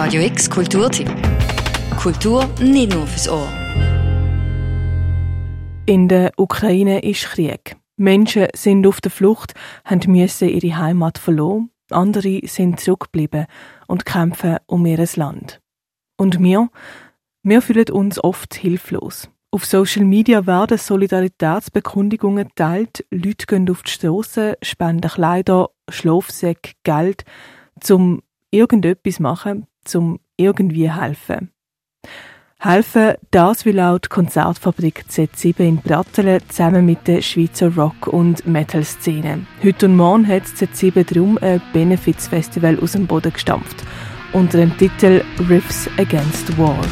Radio X Kulturtipp. Kultur nicht nur fürs Ohr. In der Ukraine ist Krieg. Menschen sind auf der Flucht, haben müssen ihre Heimat verloren. Andere sind zurückgeblieben und kämpfen um ihr Land. Und wir? Wir fühlen uns oft hilflos. Auf Social Media werden Solidaritätsbekundungen geteilt, Leute gehen auf die Strasse, spenden Kleider, Schlafsäcke, Geld, zum irgendetwas machen, zum irgendwie helfen. Helfen, das will auch die Konzertfabrik Z7 in Brattelen zusammen mit der Schweizer Rock- und Metal-Szene. Heute und morgen hat Z7 darum ein Benefizfestival aus dem Boden gestampft, unter dem Titel Riffs Against War.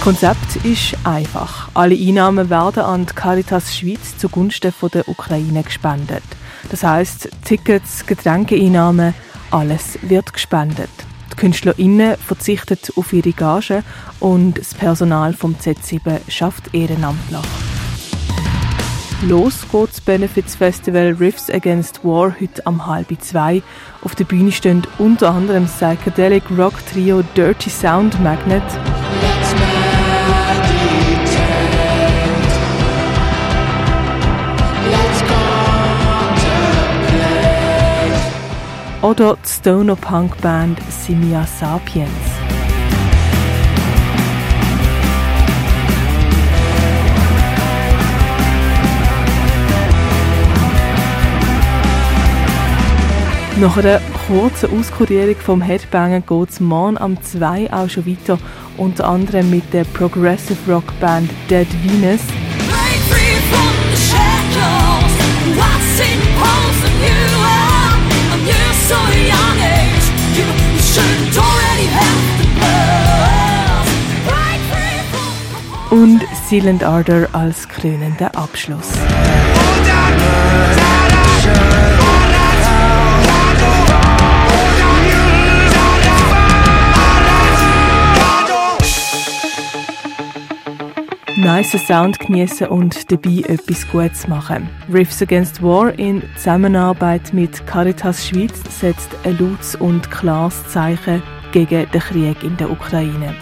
Das Konzept ist einfach. Alle Einnahmen werden an die Caritas Schweiz zugunsten der Ukraine gespendet. Das heißt, Tickets, Getränkeeinnahmen, alles wird gespendet. Die KünstlerInnen verzichten auf ihre Gage und das Personal vom Z7 schafft ehrenamtlich. Los geht das Benefits Festival Riffs Against War heute am halb zwei. Auf der Bühne stehen unter anderem Psychedelic Rock Trio Dirty Sound Magnet. oder Stoner Punk Band Simia Sapiens. Nach einer kurzen Auskurierung vom Headbanger geht es morgen am 2 auch schon weiter, unter anderem mit der Progressive Rock Band Dead Venus. Und Silent Ardor als krönender Abschluss. Nice Sound genießen und dabei etwas Gutes machen. Riffs Against War in Zusammenarbeit mit Caritas Schweiz setzt ein lautes und klares Zeichen gegen den Krieg in der Ukraine.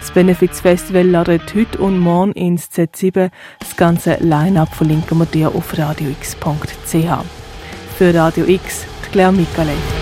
Das Benefits Festival ladet heute und morgen ins Z7. Das ganze Line-Up verlinken wir dir auf radiox.ch. Für Radio X, Claire Mikale.